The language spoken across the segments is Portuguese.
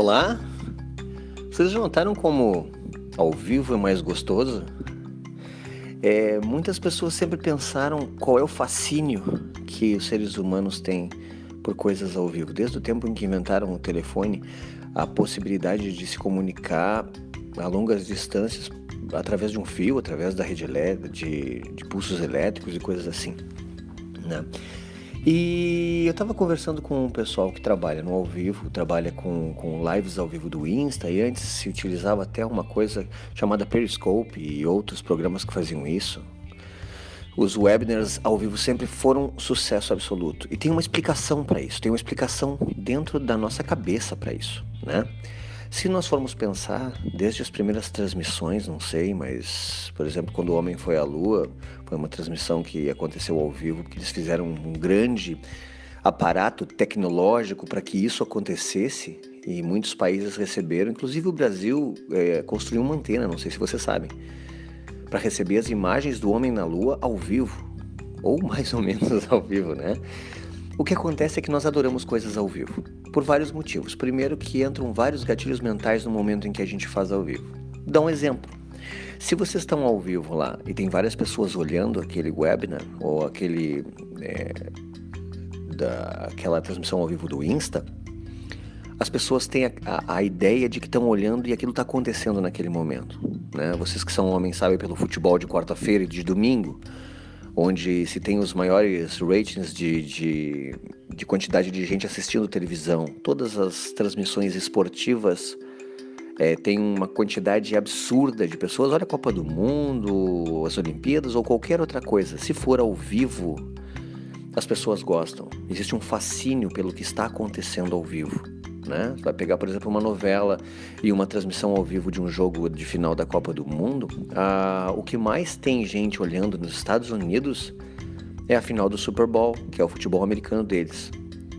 Olá! Vocês já notaram como ao vivo é mais gostoso? É, muitas pessoas sempre pensaram qual é o fascínio que os seres humanos têm por coisas ao vivo. Desde o tempo em que inventaram o telefone, a possibilidade de se comunicar a longas distâncias através de um fio, através da rede elétrica, de, de pulsos elétricos e coisas assim. Né? E eu estava conversando com um pessoal que trabalha no ao vivo, trabalha com, com lives ao vivo do Insta, e antes se utilizava até uma coisa chamada Periscope e outros programas que faziam isso. Os webinars ao vivo sempre foram sucesso absoluto. E tem uma explicação para isso, tem uma explicação dentro da nossa cabeça para isso, né? Se nós formos pensar, desde as primeiras transmissões, não sei, mas, por exemplo, quando o homem foi à Lua, foi uma transmissão que aconteceu ao vivo, que eles fizeram um grande aparato tecnológico para que isso acontecesse e muitos países receberam, inclusive o Brasil é, construiu uma antena, não sei se vocês sabem, para receber as imagens do homem na Lua ao vivo, ou mais ou menos ao vivo, né? O que acontece é que nós adoramos coisas ao vivo, por vários motivos. Primeiro, que entram vários gatilhos mentais no momento em que a gente faz ao vivo. Dá um exemplo. Se vocês estão ao vivo lá e tem várias pessoas olhando aquele webinar ou aquele é, da, aquela transmissão ao vivo do Insta, as pessoas têm a, a, a ideia de que estão olhando e aquilo está acontecendo naquele momento. Né? Vocês que são homens sabem pelo futebol de quarta-feira e de domingo, onde se tem os maiores ratings de, de, de, quantidade de gente assistindo televisão. Todas as transmissões esportivas é, têm uma quantidade absurda de pessoas. Olha a Copa do Mundo, as Olimpíadas ou qualquer outra coisa. Se for ao vivo, as pessoas gostam. Existe um fascínio pelo que está acontecendo ao vivo. Né? Você vai pegar, por exemplo, uma novela e uma transmissão ao vivo de um jogo de final da Copa do Mundo. Ah, o que mais tem gente olhando nos Estados Unidos é a final do Super Bowl, que é o futebol americano deles.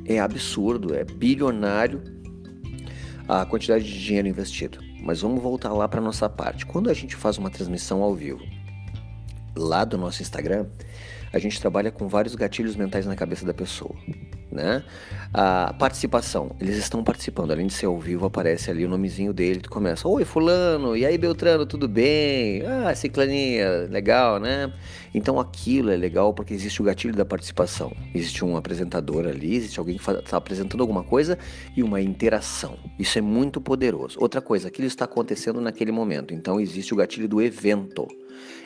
É absurdo, é bilionário a quantidade de dinheiro investido. Mas vamos voltar lá para nossa parte. Quando a gente faz uma transmissão ao vivo, lá do nosso Instagram, a gente trabalha com vários gatilhos mentais na cabeça da pessoa né? A participação, eles estão participando, além de ser ao vivo, aparece ali o nomezinho dele, tu começa, oi fulano, e aí Beltrano, tudo bem? Ah, ciclaninha, legal, né? Então aquilo é legal porque existe o gatilho da participação, existe um apresentador ali, existe alguém que está apresentando alguma coisa e uma interação, isso é muito poderoso. Outra coisa, aquilo está acontecendo naquele momento, então existe o gatilho do evento,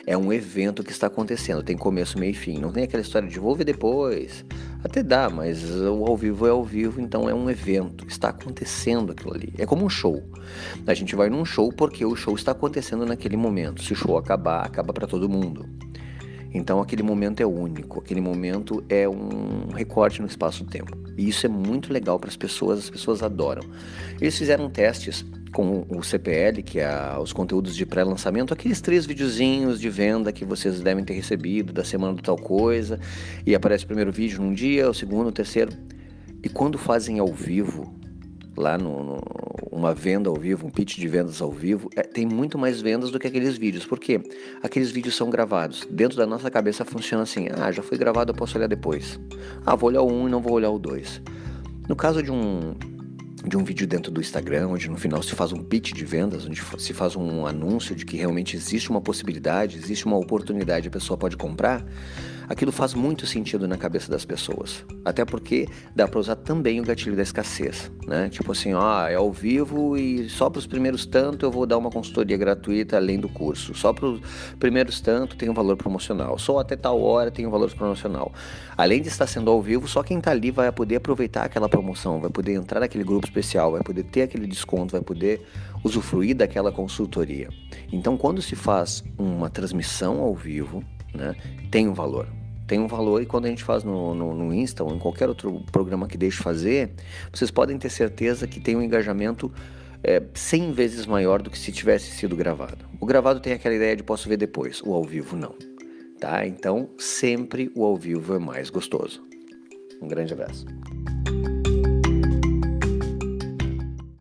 é um evento que está acontecendo, tem começo, meio e fim. Não tem aquela história de vou ver depois. Até dá, mas o ao vivo é ao vivo, então é um evento. Está acontecendo aquilo ali. É como um show. A gente vai num show porque o show está acontecendo naquele momento. Se o show acabar, acaba para todo mundo. Então aquele momento é único, aquele momento é um recorte no espaço-tempo. E isso é muito legal para as pessoas, as pessoas adoram. Eles fizeram testes com o CPL, que é os conteúdos de pré-lançamento, aqueles três videozinhos de venda que vocês devem ter recebido da semana do tal coisa, e aparece o primeiro vídeo num dia, o segundo, o terceiro. E quando fazem ao vivo, lá no, no uma venda ao vivo, um pitch de vendas ao vivo, é, tem muito mais vendas do que aqueles vídeos. Por quê? Aqueles vídeos são gravados. Dentro da nossa cabeça funciona assim: ah, já foi gravado, eu posso olhar depois. Ah, vou olhar o um e não vou olhar o dois. No caso de um de um vídeo dentro do Instagram, onde no final se faz um pitch de vendas, onde se faz um anúncio de que realmente existe uma possibilidade, existe uma oportunidade, a pessoa pode comprar, aquilo faz muito sentido na cabeça das pessoas. Até porque dá para usar também o gatilho da escassez, né? Tipo assim, ó, é ao vivo e só para os primeiros tanto eu vou dar uma consultoria gratuita além do curso. Só para os primeiros tanto tem um valor promocional. Só até tal hora tem um valor promocional. Além de estar sendo ao vivo, só quem está ali vai poder aproveitar aquela promoção, vai poder entrar naquele grupo especial, vai poder ter aquele desconto, vai poder usufruir daquela consultoria. Então, quando se faz uma transmissão ao vivo, né, tem um valor. Tem um valor e quando a gente faz no, no, no Insta ou em qualquer outro programa que deixe fazer, vocês podem ter certeza que tem um engajamento é, 100 vezes maior do que se tivesse sido gravado. O gravado tem aquela ideia de posso ver depois, o ao vivo não. Tá? Então, sempre o ao vivo é mais gostoso. Um grande abraço.